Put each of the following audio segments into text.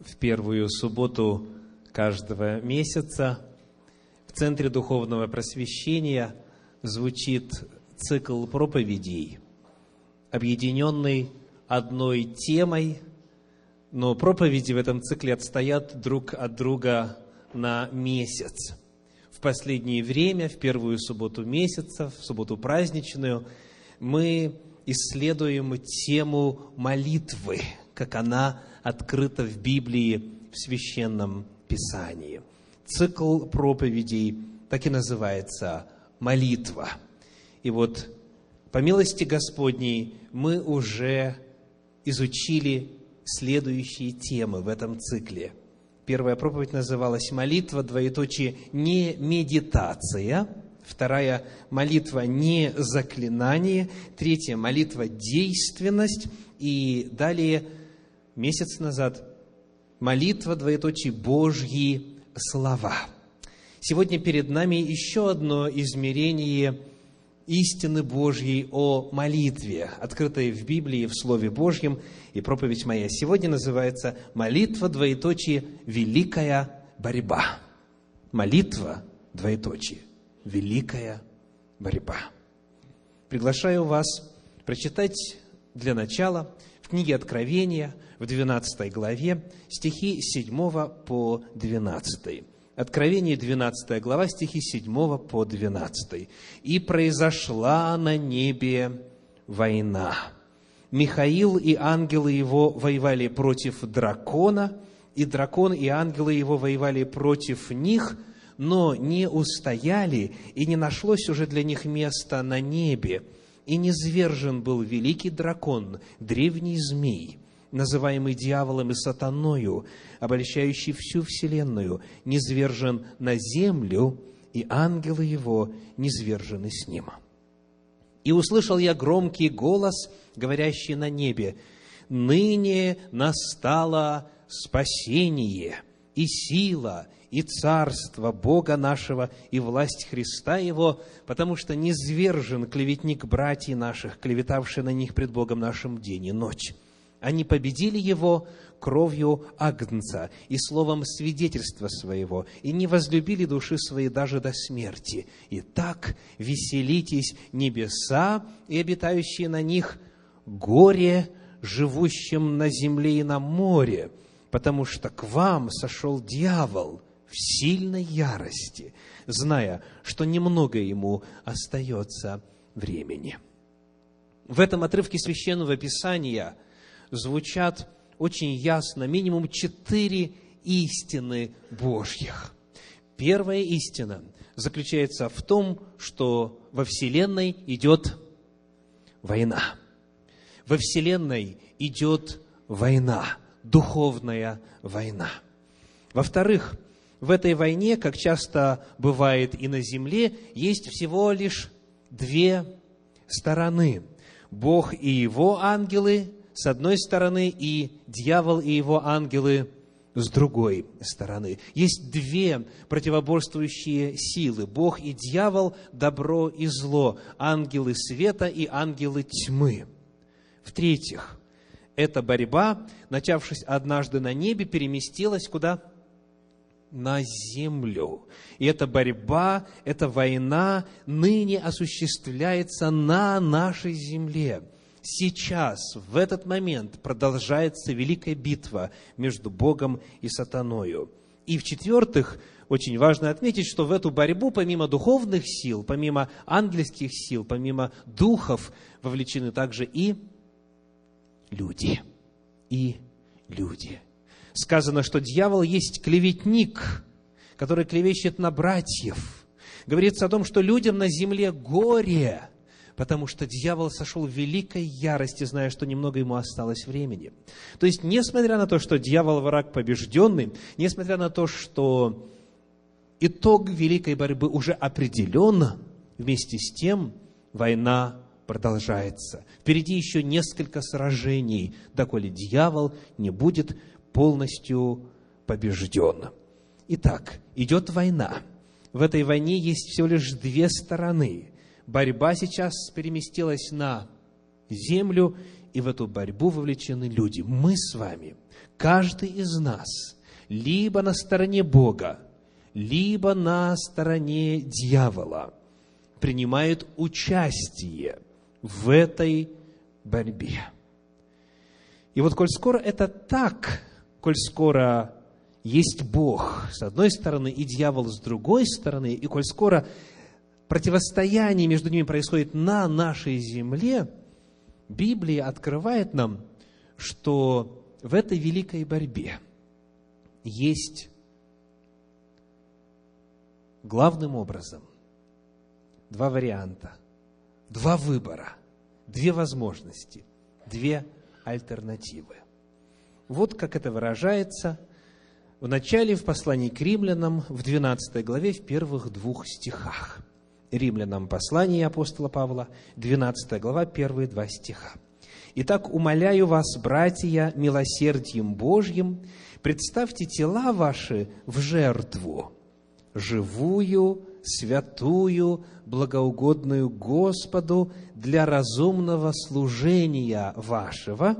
в первую субботу каждого месяца в Центре Духовного Просвещения звучит цикл проповедей, объединенный одной темой, но проповеди в этом цикле отстоят друг от друга на месяц. В последнее время, в первую субботу месяца, в субботу праздничную, мы исследуем тему молитвы, как она открыта в Библии, в Священном Писании. Цикл проповедей так и называется «Молитва». И вот, по милости Господней, мы уже изучили следующие темы в этом цикле. Первая проповедь называлась «Молитва, двоеточие, не медитация», Вторая молитва не заклинание. Третья молитва действенность. И далее месяц назад молитва, двоеточие, Божьи слова. Сегодня перед нами еще одно измерение истины Божьей о молитве, открытой в Библии, в Слове Божьем. И проповедь моя сегодня называется «Молитва, двоеточие, великая борьба». Молитва, двоеточие, великая борьба. Приглашаю вас прочитать для начала в книге Откровения – в 12 главе, стихи 7 по 12. Откровение 12 глава, стихи 7 по 12. «И произошла на небе война. Михаил и ангелы его воевали против дракона, и дракон и ангелы его воевали против них, но не устояли, и не нашлось уже для них места на небе. И низвержен был великий дракон, древний змей, называемый дьяволом и сатаною, обольщающий всю вселенную, низвержен на землю, и ангелы его низвержены с ним. И услышал я громкий голос, говорящий на небе, «Ныне настало спасение и сила, и царство Бога нашего, и власть Христа Его, потому что низвержен клеветник братьев наших, клеветавший на них пред Богом нашим день и ночь. Они победили его кровью Агнца и словом свидетельства своего, и не возлюбили души свои даже до смерти. И так веселитесь небеса и обитающие на них, горе живущим на земле и на море, потому что к вам сошел дьявол в сильной ярости, зная, что немного ему остается времени. В этом отрывке Священного Писания – звучат очень ясно минимум четыре истины Божьих. Первая истина заключается в том, что во Вселенной идет война. Во Вселенной идет война, духовная война. Во-вторых, в этой войне, как часто бывает и на земле, есть всего лишь две стороны. Бог и его ангелы с одной стороны и дьявол и его ангелы с другой стороны. Есть две противоборствующие силы. Бог и дьявол, добро и зло, ангелы света и ангелы тьмы. В-третьих, эта борьба, начавшись однажды на небе, переместилась куда? На землю. И эта борьба, эта война ныне осуществляется на нашей земле сейчас, в этот момент, продолжается великая битва между Богом и сатаною. И в-четвертых, очень важно отметить, что в эту борьбу, помимо духовных сил, помимо ангельских сил, помимо духов, вовлечены также и люди. И люди. Сказано, что дьявол есть клеветник, который клевещет на братьев. Говорится о том, что людям на земле горе – потому что дьявол сошел в великой ярости, зная, что немного ему осталось времени. То есть, несмотря на то, что дьявол враг побежденный, несмотря на то, что итог великой борьбы уже определен, вместе с тем война продолжается. Впереди еще несколько сражений, доколе дьявол не будет полностью побежден. Итак, идет война. В этой войне есть всего лишь две стороны борьба сейчас переместилась на землю, и в эту борьбу вовлечены люди. Мы с вами, каждый из нас, либо на стороне Бога, либо на стороне дьявола, принимает участие в этой борьбе. И вот коль скоро это так, коль скоро есть Бог с одной стороны и дьявол с другой стороны, и коль скоро противостояние между ними происходит на нашей земле, Библия открывает нам, что в этой великой борьбе есть главным образом два варианта, два выбора, две возможности, две альтернативы. Вот как это выражается в начале в послании к римлянам в 12 главе в первых двух стихах. Римлянам послание апостола Павла, 12 глава, первые два стиха. «Итак, умоляю вас, братья, милосердием Божьим, представьте тела ваши в жертву, живую, святую, благоугодную Господу для разумного служения вашего,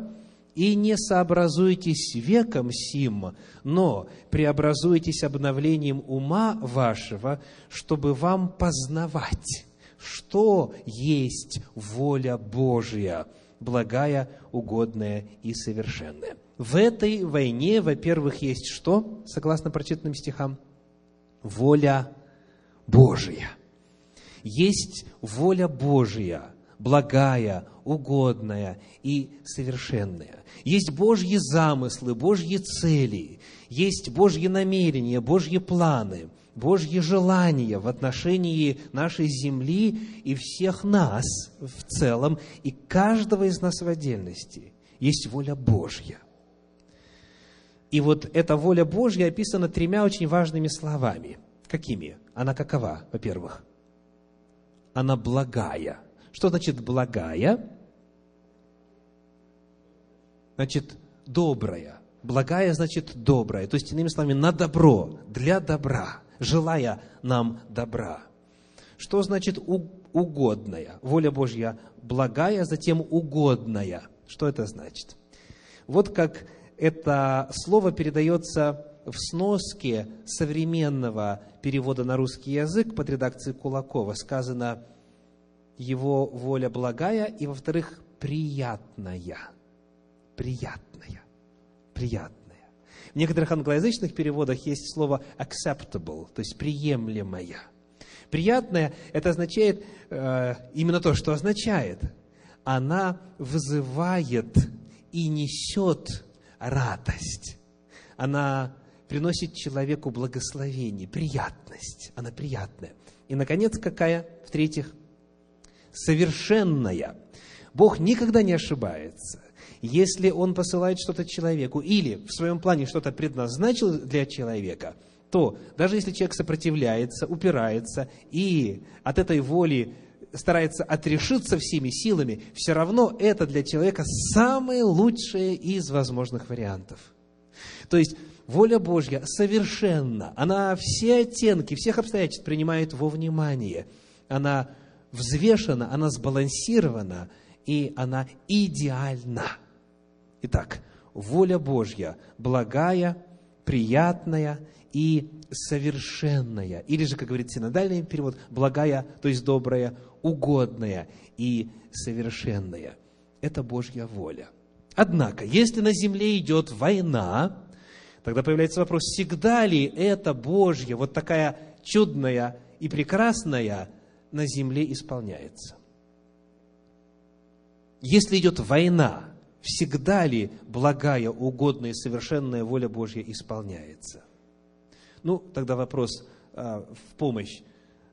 и не сообразуйтесь веком сим, но преобразуйтесь обновлением ума вашего, чтобы вам познавать, что есть воля Божья, благая, угодная и совершенная. В этой войне, во-первых, есть что, согласно прочитанным стихам? Воля Божия. Есть воля Божия, благая, угодная и совершенная. Есть Божьи замыслы, Божьи цели, есть Божьи намерения, Божьи планы, Божьи желания в отношении нашей земли и всех нас в целом, и каждого из нас в отдельности. Есть воля Божья. И вот эта воля Божья описана тремя очень важными словами. Какими? Она какова, во-первых? Она благая. Что значит благая? Значит, добрая. Благая значит добрая. То есть, иными словами, на добро, для добра, желая нам добра. Что значит угодная? Воля Божья благая, затем угодная. Что это значит? Вот как это слово передается в сноске современного перевода на русский язык под редакцией Кулакова. Сказано «его воля благая» и, во-вторых, «приятная». Приятная. Приятная. В некоторых англоязычных переводах есть слово acceptable, то есть приемлемая. Приятная – это означает э, именно то, что означает. Она вызывает и несет радость. Она приносит человеку благословение, приятность. Она приятная. И, наконец, какая? В-третьих, совершенная. Бог никогда не ошибается. Если Он посылает что-то человеку или в своем плане что-то предназначил для человека, то даже если человек сопротивляется, упирается и от этой воли старается отрешиться всеми силами, все равно это для человека самое лучшее из возможных вариантов. То есть воля Божья совершенна, она все оттенки, всех обстоятельств принимает во внимание. Она взвешена, она сбалансирована, и она идеальна. Итак, воля Божья благая, приятная и совершенная. Или же, как говорит синодальный перевод, благая, то есть добрая, угодная и совершенная. Это Божья воля. Однако, если на земле идет война, тогда появляется вопрос, всегда ли это Божья, вот такая чудная и прекрасная на земле исполняется? Если идет война, всегда ли благая, угодная совершенная воля Божья исполняется? Ну, тогда вопрос а, в помощь.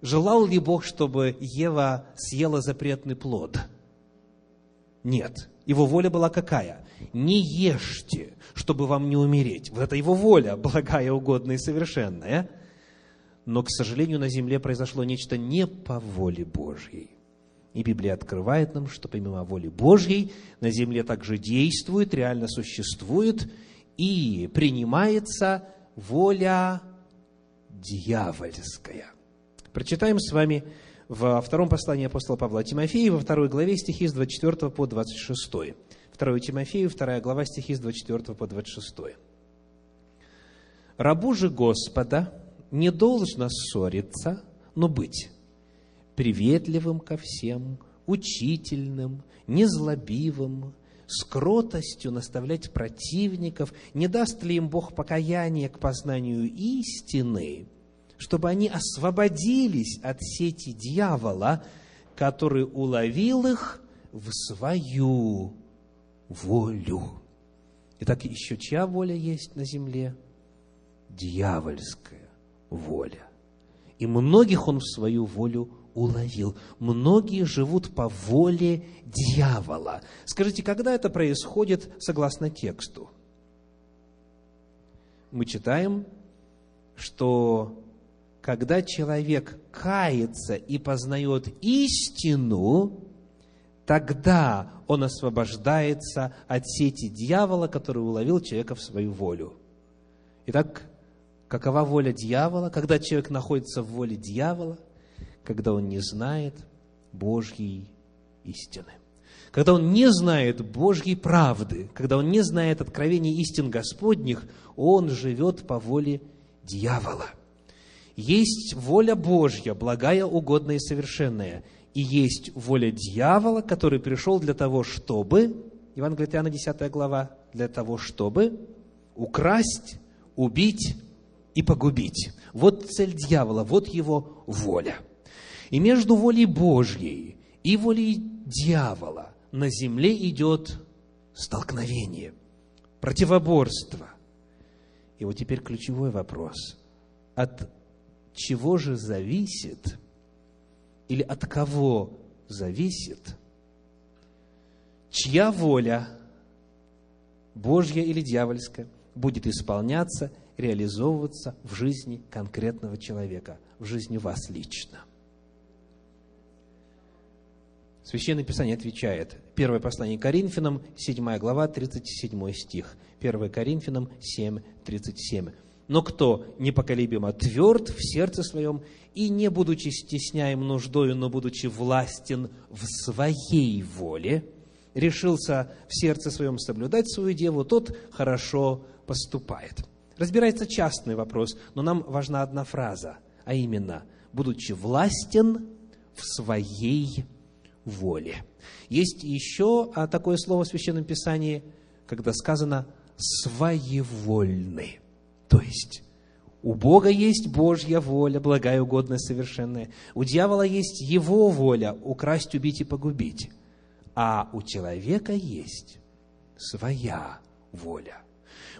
Желал ли Бог, чтобы Ева съела запретный плод? Нет. Его воля была какая? Не ешьте, чтобы вам не умереть. Вот это его воля, благая, угодная и совершенная. Но, к сожалению, на земле произошло нечто не по воле Божьей. И Библия открывает нам, что помимо воли Божьей на земле также действует, реально существует и принимается воля дьявольская. Прочитаем с вами во втором послании апостола Павла Тимофея, во второй главе стихи с 24 по 26. 2 Тимофею, вторая глава, стихи с 24 по 26. «Рабу же Господа не должно ссориться, но быть приветливым ко всем, учительным, незлобивым, с кротостью наставлять противников, не даст ли им Бог покаяние к познанию истины, чтобы они освободились от сети дьявола, который уловил их в свою волю. Итак, еще чья воля есть на земле? Дьявольская воля. И многих он в свою волю уловил. Многие живут по воле дьявола. Скажите, когда это происходит согласно тексту? Мы читаем, что когда человек кается и познает истину, тогда он освобождается от сети дьявола, который уловил человека в свою волю. Итак, какова воля дьявола? Когда человек находится в воле дьявола – когда он не знает Божьей истины. Когда он не знает Божьей правды, когда он не знает откровений истин Господних, он живет по воле дьявола. Есть воля Божья, благая, угодная и совершенная, и есть воля дьявола, который пришел для того, чтобы, Евангелие от Иоанна, 10 глава, для того, чтобы украсть, убить и погубить. Вот цель дьявола, вот его воля – и между волей Божьей и волей дьявола на земле идет столкновение, противоборство. И вот теперь ключевой вопрос. От чего же зависит или от кого зависит, чья воля, Божья или дьявольская, будет исполняться, реализовываться в жизни конкретного человека, в жизни вас лично – Священное Писание отвечает. Первое послание Коринфянам, 7 глава, 37 стих. 1 Коринфянам 7, 37. «Но кто непоколебимо тверд в сердце своем, и не будучи стесняем нуждою, но будучи властен в своей воле, решился в сердце своем соблюдать свою деву, тот хорошо поступает». Разбирается частный вопрос, но нам важна одна фраза, а именно, будучи властен в своей воле. Есть еще а, такое слово в Священном Писании, когда сказано «своевольны». То есть, у Бога есть Божья воля, благая, угодная, совершенная. У дьявола есть его воля – украсть, убить и погубить. А у человека есть своя воля.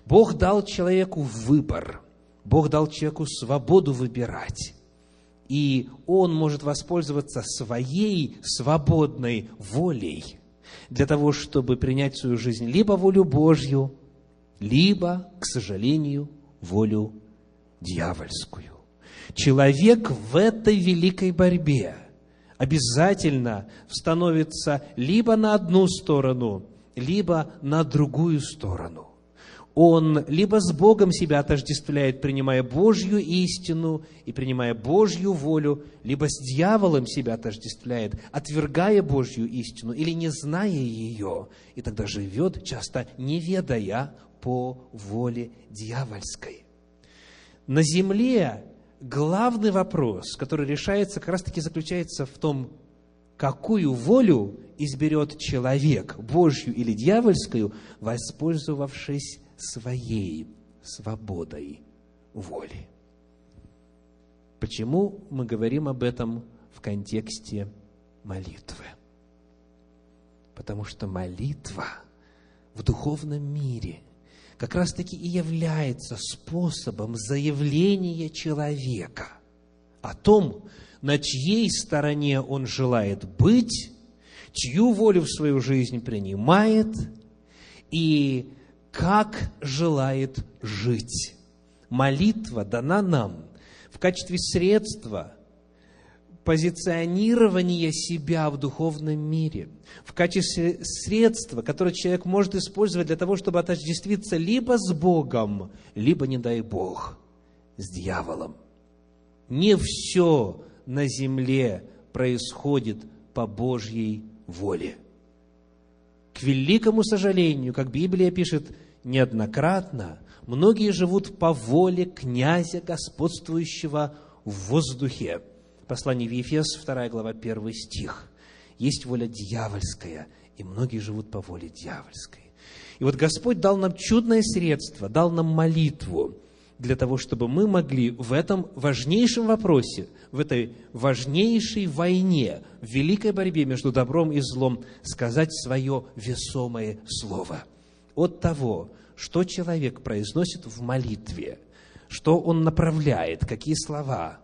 Бог дал человеку выбор. Бог дал человеку свободу выбирать и он может воспользоваться своей свободной волей для того, чтобы принять в свою жизнь либо волю Божью, либо, к сожалению, волю дьявольскую. Человек в этой великой борьбе обязательно становится либо на одну сторону, либо на другую сторону он либо с Богом себя отождествляет, принимая Божью истину и принимая Божью волю, либо с дьяволом себя отождествляет, отвергая Божью истину или не зная ее, и тогда живет, часто не ведая по воле дьявольской. На земле главный вопрос, который решается, как раз-таки заключается в том, какую волю изберет человек, Божью или дьявольскую, воспользовавшись своей свободой воли. Почему мы говорим об этом в контексте молитвы? Потому что молитва в духовном мире как раз-таки и является способом заявления человека о том, на чьей стороне он желает быть, чью волю в свою жизнь принимает, и как желает жить. Молитва дана нам в качестве средства позиционирования себя в духовном мире, в качестве средства, которое человек может использовать для того, чтобы отождествиться либо с Богом, либо, не дай Бог, с дьяволом. Не все на земле происходит по Божьей воле. К великому сожалению, как Библия пишет неоднократно, многие живут по воле князя, господствующего в воздухе. Послание в Ефес, 2 глава, 1 стих. Есть воля дьявольская, и многие живут по воле дьявольской. И вот Господь дал нам чудное средство, дал нам молитву, для того, чтобы мы могли в этом важнейшем вопросе, в этой важнейшей войне, в великой борьбе между добром и злом сказать свое весомое слово. От того, что человек произносит в молитве, что он направляет, какие слова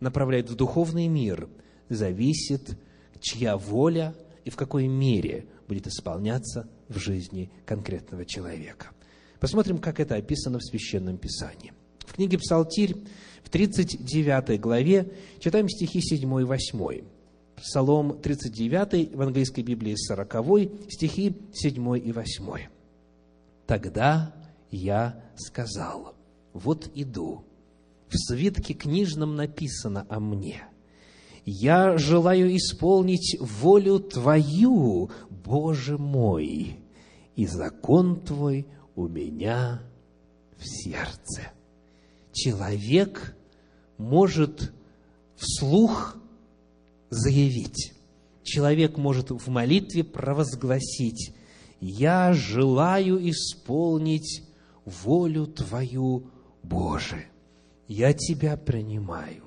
направляет в духовный мир, зависит, чья воля и в какой мере будет исполняться в жизни конкретного человека. Посмотрим, как это описано в Священном Писании. В книге Псалтирь, в 39 главе, читаем стихи 7 и 8. Псалом 39 в английской Библии 40, стихи 7 и 8. «Тогда я сказал, вот иду, в свитке книжном написано о мне. Я желаю исполнить волю Твою, Боже мой, и закон Твой у меня в сердце. Человек может вслух заявить, человек может в молитве провозгласить, «Я желаю исполнить волю Твою, Боже. Я Тебя принимаю,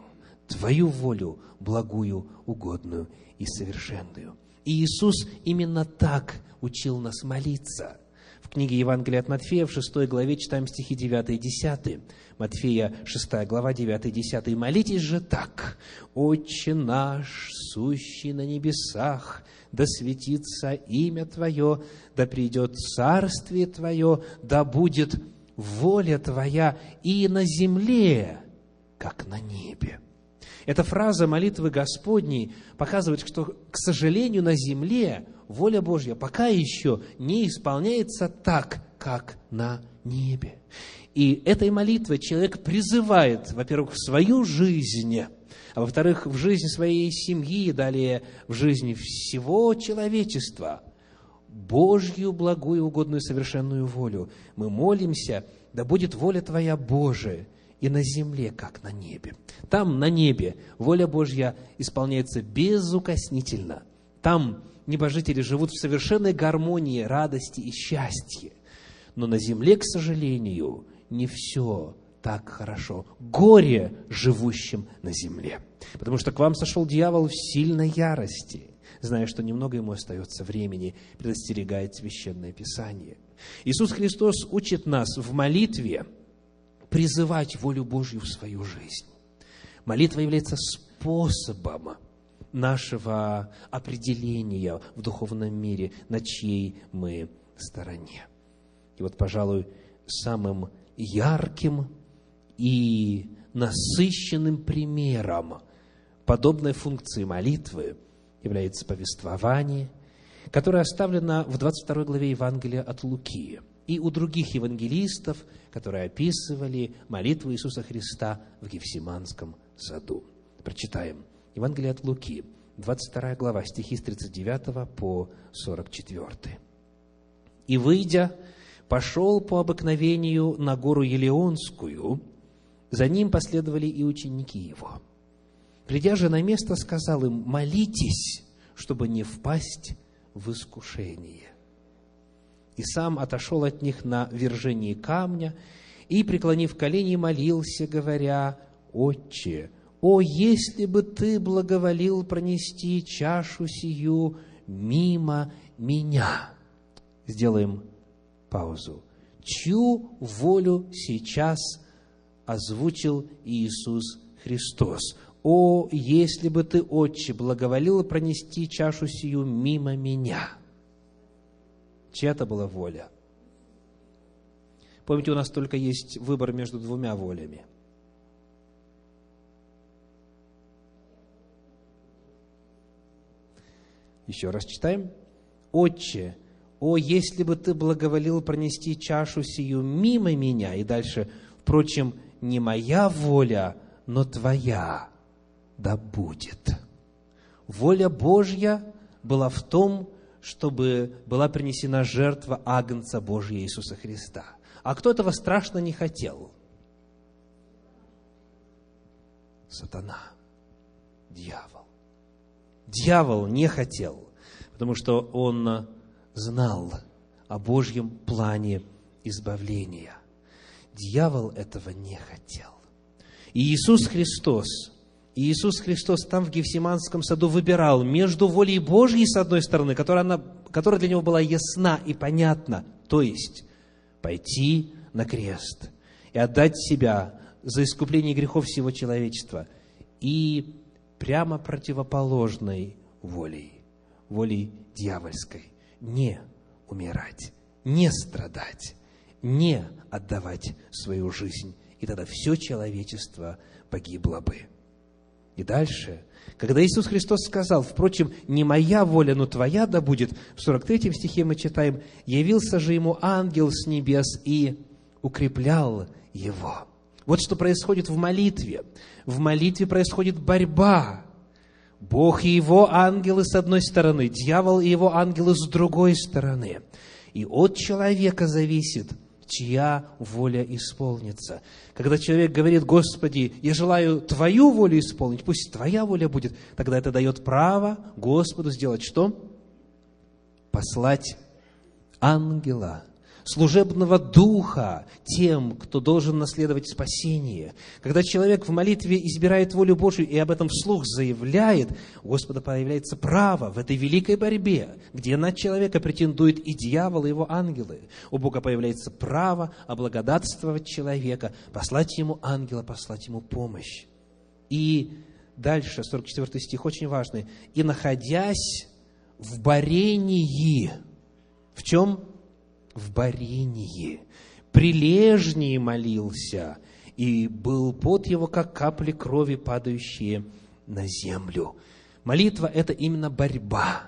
Твою волю благую, угодную и совершенную». И Иисус именно так учил нас молиться. В книге Евангелия от Матфея в 6 главе читаем стихи 9 и 10. Матфея 6 глава 9 и 10. «Молитесь же так, Отче наш, сущий на небесах, да светится имя Твое, да придет царствие Твое, да будет воля Твоя и на земле, как на небе». Эта фраза молитвы Господней показывает, что, к сожалению, на земле воля Божья пока еще не исполняется так, как на небе. И этой молитвой человек призывает, во-первых, в свою жизнь, а во-вторых, в жизнь своей семьи, далее в жизни всего человечества, Божью благую, угодную, совершенную волю. Мы молимся, да будет воля Твоя Божия, и на земле, как на небе. Там, на небе, воля Божья исполняется безукоснительно. Там небожители живут в совершенной гармонии, радости и счастье. Но на земле, к сожалению, не все так хорошо. Горе живущим на земле. Потому что к вам сошел дьявол в сильной ярости, зная, что немного ему остается времени, предостерегает Священное Писание. Иисус Христос учит нас в молитве – призывать волю Божью в свою жизнь. Молитва является способом нашего определения в духовном мире, на чьей мы стороне. И вот, пожалуй, самым ярким и насыщенным примером подобной функции молитвы является повествование, которое оставлено в 22 главе Евангелия от Луки – и у других евангелистов, которые описывали молитву Иисуса Христа в Гефсиманском саду. Прочитаем. Евангелие от Луки, 22 глава, стихи с 39 по 44. «И, выйдя, пошел по обыкновению на гору Елеонскую, за ним последовали и ученики его. Придя же на место, сказал им, молитесь, чтобы не впасть в искушение и сам отошел от них на вержении камня, и, преклонив колени, молился, говоря, «Отче, о, если бы Ты благоволил пронести чашу сию мимо меня!» Сделаем паузу. Чью волю сейчас озвучил Иисус Христос? «О, если бы Ты, Отче, благоволил пронести чашу сию мимо меня!» Чья-то была воля. Помните, у нас только есть выбор между двумя волями. Еще раз читаем. «Отче, о, если бы ты благоволил пронести чашу сию мимо меня!» И дальше, впрочем, не моя воля, но твоя да будет. воля Божья была в том, чтобы была принесена жертва Агнца Божьего Иисуса Христа. А кто этого страшно не хотел? Сатана, дьявол. Дьявол не хотел, потому что он знал о Божьем плане избавления. Дьявол этого не хотел. И Иисус Христос, Иисус Христос там в Гефсиманском саду выбирал между волей Божьей, с одной стороны, которая, она, которая для него была ясна и понятна, то есть пойти на крест и отдать себя за искупление грехов всего человечества, и прямо противоположной волей, волей дьявольской, не умирать, не страдать, не отдавать свою жизнь, и тогда все человечество погибло бы. И дальше, когда Иисус Христос сказал, впрочем, не моя воля, но твоя да будет, в 43 стихе мы читаем, явился же ему ангел с небес и укреплял его. Вот что происходит в молитве. В молитве происходит борьба. Бог и его ангелы с одной стороны, дьявол и его ангелы с другой стороны. И от человека зависит – чья воля исполнится. Когда человек говорит, Господи, я желаю Твою волю исполнить, пусть Твоя воля будет, тогда это дает право Господу сделать что? Послать ангела служебного духа тем, кто должен наследовать спасение. Когда человек в молитве избирает волю Божию и об этом вслух заявляет, у Господа появляется право в этой великой борьбе, где на человека претендует и дьявол, и его ангелы. У Бога появляется право облагодатствовать человека, послать ему ангела, послать ему помощь. И дальше, 44 стих, очень важный. «И находясь в борении». В чем? В борении, прилежнее молился, и был пот его, как капли крови, падающие на землю. Молитва – это именно борьба.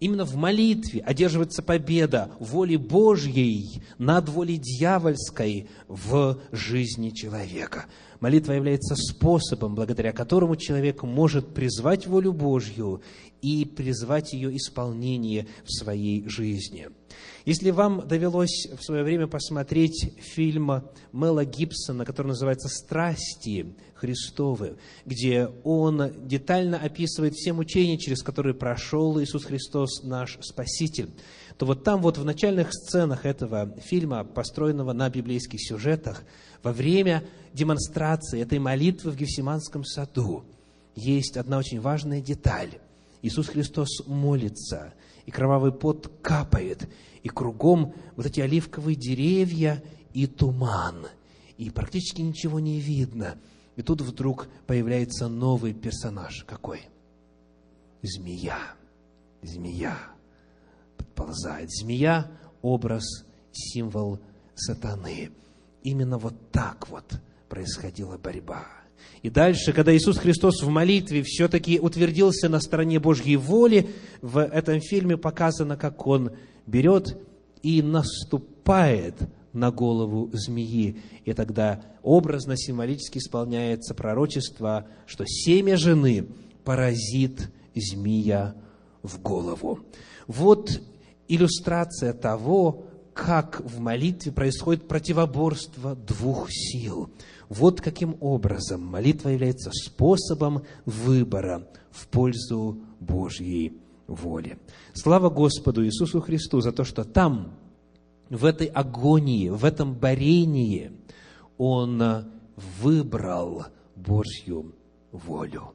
Именно в молитве одерживается победа воли Божьей над волей дьявольской в жизни человека. Молитва является способом, благодаря которому человек может призвать волю Божью и призвать ее исполнение в своей жизни – если вам довелось в свое время посмотреть фильм Мела Гибсона, который называется «Страсти Христовы», где он детально описывает все мучения, через которые прошел Иисус Христос, наш Спаситель, то вот там вот в начальных сценах этого фильма, построенного на библейских сюжетах, во время демонстрации этой молитвы в Гефсиманском саду, есть одна очень важная деталь. Иисус Христос молится, и кровавый пот капает, и кругом вот эти оливковые деревья и туман, и практически ничего не видно. И тут вдруг появляется новый персонаж. Какой? Змея. Змея подползает. Змея – образ, символ сатаны. Именно вот так вот происходила борьба. И дальше, когда Иисус Христос в молитве все-таки утвердился на стороне Божьей воли, в этом фильме показано, как Он берет и наступает на голову змеи. И тогда образно, символически исполняется пророчество, что семя жены поразит змея в голову. Вот иллюстрация того, как в молитве происходит противоборство двух сил. Вот каким образом молитва является способом выбора в пользу Божьей воли. Слава Господу Иисусу Христу за то, что там, в этой агонии, в этом борении, Он выбрал Божью волю.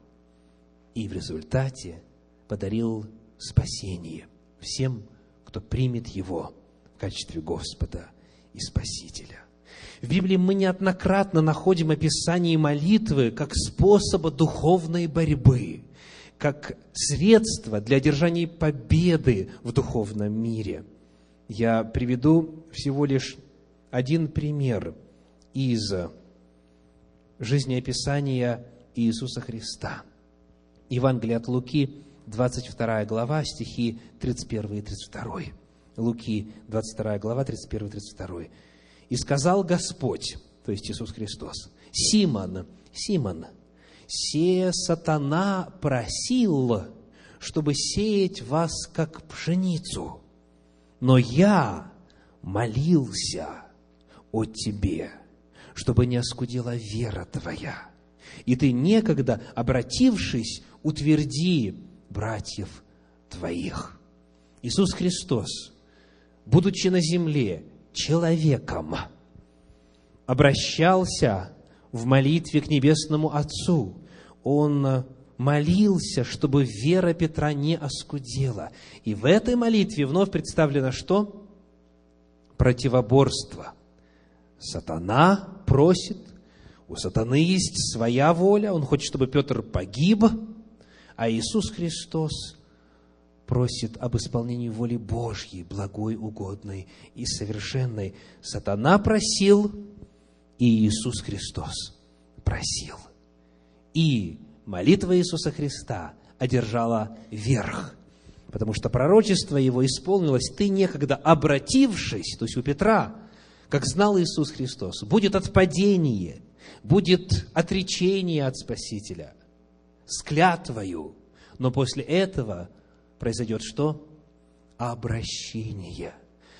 И в результате подарил спасение всем, кто примет Его в качестве Господа и Спасителя. В Библии мы неоднократно находим описание молитвы как способа духовной борьбы как средство для одержания победы в духовном мире. Я приведу всего лишь один пример из жизнеописания Иисуса Христа. Евангелие от Луки, 22 глава, стихи 31 и 32. Луки, 22 глава, 31 и 32. «И сказал Господь, то есть Иисус Христос, Симон, Симон, се сатана просил, чтобы сеять вас, как пшеницу. Но я молился о тебе, чтобы не оскудела вера твоя. И ты некогда, обратившись, утверди братьев твоих. Иисус Христос, будучи на земле человеком, обращался в молитве к Небесному Отцу. Он молился, чтобы вера Петра не оскудела. И в этой молитве вновь представлено что? Противоборство. Сатана просит, у сатаны есть своя воля, он хочет, чтобы Петр погиб, а Иисус Христос просит об исполнении воли Божьей, благой, угодной и совершенной. Сатана просил, и Иисус Христос просил. И молитва Иисуса Христа одержала верх, потому что пророчество его исполнилось, ты некогда обратившись, то есть у Петра, как знал Иисус Христос, будет отпадение, будет отречение от Спасителя с клятвою, но после этого произойдет что? Обращение.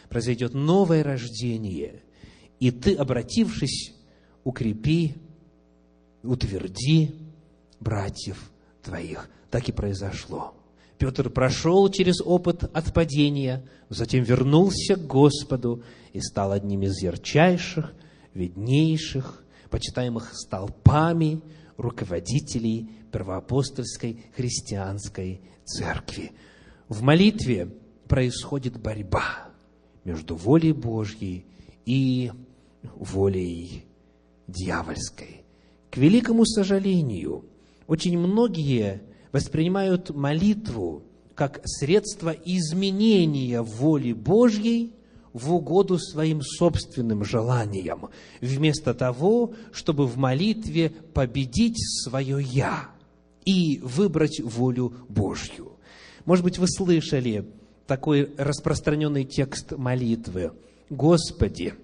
Произойдет новое рождение. И ты, обратившись, укрепи, утверди братьев твоих. Так и произошло. Петр прошел через опыт отпадения, затем вернулся к Господу и стал одним из ярчайших, виднейших, почитаемых столпами руководителей первоапостольской христианской церкви. В молитве происходит борьба между волей Божьей и волей дьявольской. К великому сожалению, очень многие воспринимают молитву как средство изменения воли Божьей в угоду своим собственным желаниям, вместо того, чтобы в молитве победить свое «я» и выбрать волю Божью. Может быть, вы слышали такой распространенный текст молитвы. «Господи,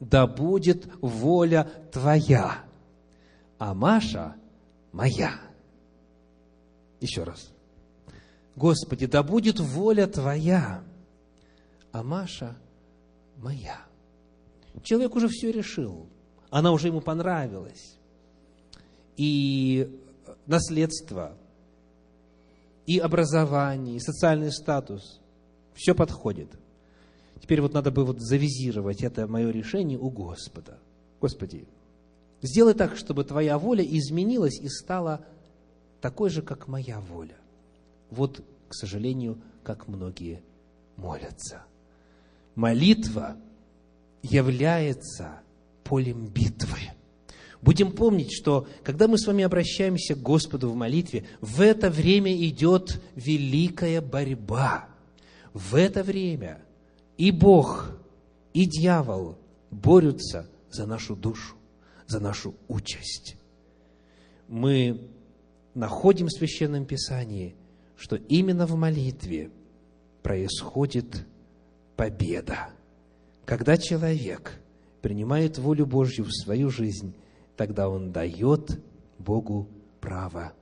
да будет воля Твоя, а Маша моя». Еще раз. Господи, да будет воля Твоя, а Маша моя. Человек уже все решил. Она уже ему понравилась. И наследство, и образование, и социальный статус, все подходит. Теперь вот надо бы вот завизировать это мое решение у Господа. Господи, сделай так, чтобы Твоя воля изменилась и стала такой же, как моя воля. Вот, к сожалению, как многие молятся – молитва является полем битвы. Будем помнить, что когда мы с вами обращаемся к Господу в молитве, в это время идет великая борьба. В это время и Бог, и дьявол борются за нашу душу, за нашу участь. Мы находим в Священном Писании, что именно в молитве происходит победа. Когда человек принимает волю Божью в свою жизнь, тогда он дает Богу право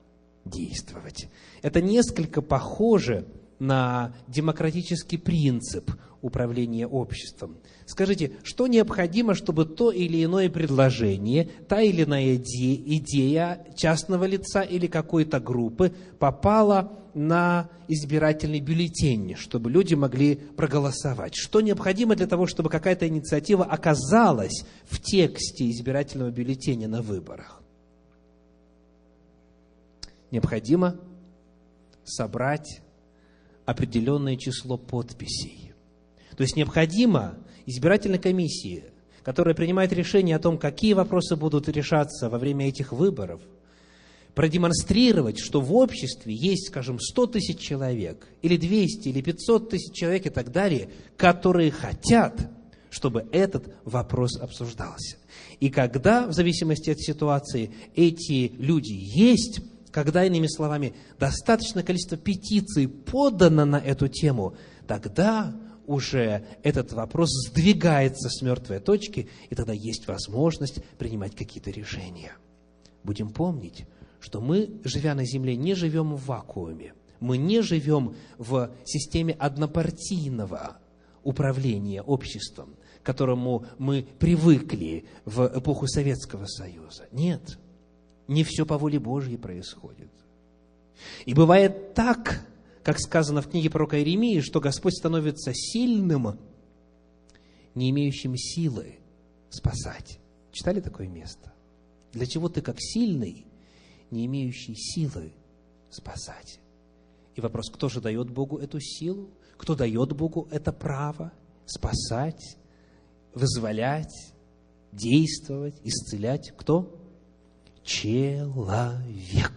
действовать. Это несколько похоже на демократический принцип управления обществом. Скажите, что необходимо, чтобы то или иное предложение, та или иная идея частного лица или какой-то группы попала на избирательный бюллетень, чтобы люди могли проголосовать? Что необходимо для того, чтобы какая-то инициатива оказалась в тексте избирательного бюллетеня на выборах? Необходимо собрать определенное число подписей. То есть необходимо избирательной комиссии, которая принимает решение о том, какие вопросы будут решаться во время этих выборов, продемонстрировать, что в обществе есть, скажем, 100 тысяч человек, или 200, или 500 тысяч человек и так далее, которые хотят, чтобы этот вопрос обсуждался. И когда, в зависимости от ситуации, эти люди есть, когда, иными словами, достаточное количество петиций подано на эту тему, тогда уже этот вопрос сдвигается с мертвой точки, и тогда есть возможность принимать какие-то решения. Будем помнить, что мы, живя на земле, не живем в вакууме. Мы не живем в системе однопартийного управления обществом, к которому мы привыкли в эпоху Советского Союза. Нет, не все по воле Божьей происходит. И бывает так, как сказано в книге пророка Иеремии, что Господь становится сильным, не имеющим силы спасать. Читали такое место? Для чего ты как сильный, не имеющий силы спасать? И вопрос, кто же дает Богу эту силу? Кто дает Богу это право спасать, вызволять, действовать, исцелять? Кто? Человек.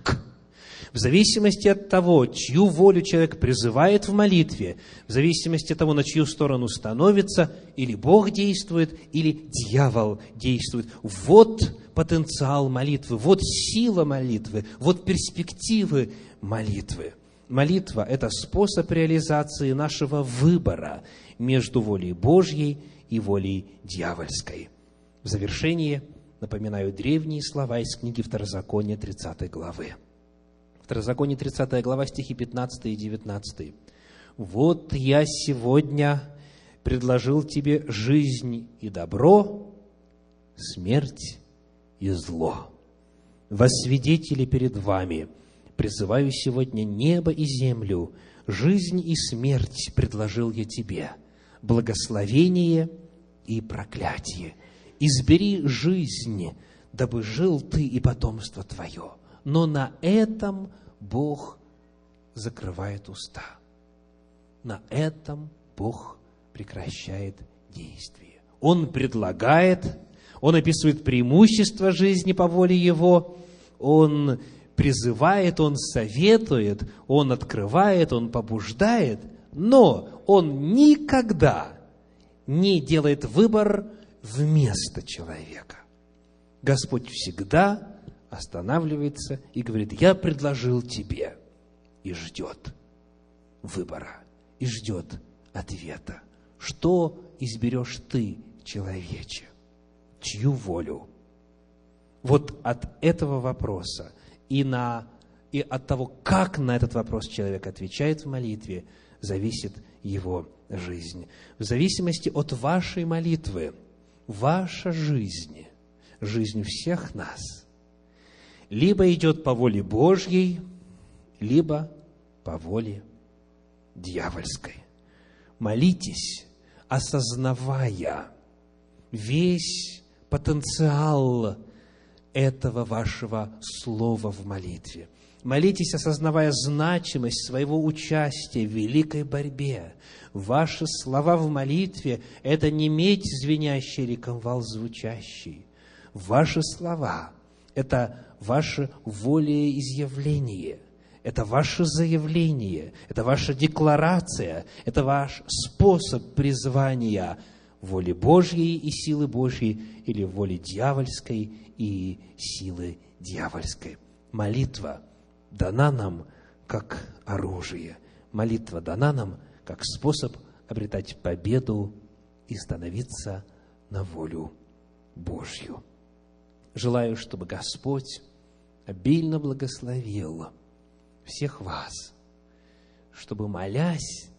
В зависимости от того, чью волю человек призывает в молитве, в зависимости от того, на чью сторону становится, или Бог действует, или дьявол действует. Вот потенциал молитвы, вот сила молитвы, вот перспективы молитвы. Молитва – это способ реализации нашего выбора между волей Божьей и волей дьявольской. В завершение напоминаю древние слова из книги Второзакония 30 главы. Второзаконие 30 глава, стихи 15 и 19. «Вот я сегодня предложил тебе жизнь и добро, смерть и зло. Во свидетели перед вами призываю сегодня небо и землю, жизнь и смерть предложил я тебе, благословение и проклятие. Избери жизнь, дабы жил ты и потомство твое. Но на этом Бог закрывает уста. На этом Бог прекращает действие. Он предлагает, Он описывает преимущества жизни по воле Его, Он призывает, Он советует, Он открывает, Он побуждает, но Он никогда не делает выбор вместо человека. Господь всегда останавливается и говорит, я предложил тебе, и ждет выбора, и ждет ответа. Что изберешь ты, человече? Чью волю? Вот от этого вопроса и, на, и от того, как на этот вопрос человек отвечает в молитве, зависит его жизнь. В зависимости от вашей молитвы, ваша жизнь, жизнь всех нас, либо идет по воле Божьей, либо по воле дьявольской. Молитесь, осознавая весь потенциал этого вашего слова в молитве. Молитесь, осознавая значимость своего участия в великой борьбе. Ваши слова в молитве – это не медь звенящий или комвал звучащий. Ваши слова – это ваше волеизъявление, это ваше заявление, это ваша декларация, это ваш способ призвания воли Божьей и силы Божьей или воли дьявольской и силы дьявольской. Молитва дана нам как оружие. Молитва дана нам как способ обретать победу и становиться на волю Божью. Желаю, чтобы Господь обильно благословил всех вас, чтобы, молясь,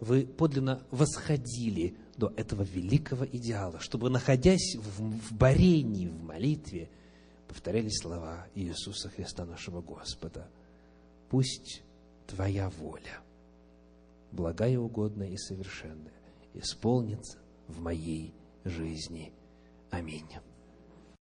вы подлинно восходили до этого великого идеала, чтобы, находясь в, в борении, в молитве, повторяли слова Иисуса Христа нашего Господа. Пусть Твоя воля, благая, угодная и совершенная, исполнится в моей жизни. Аминь.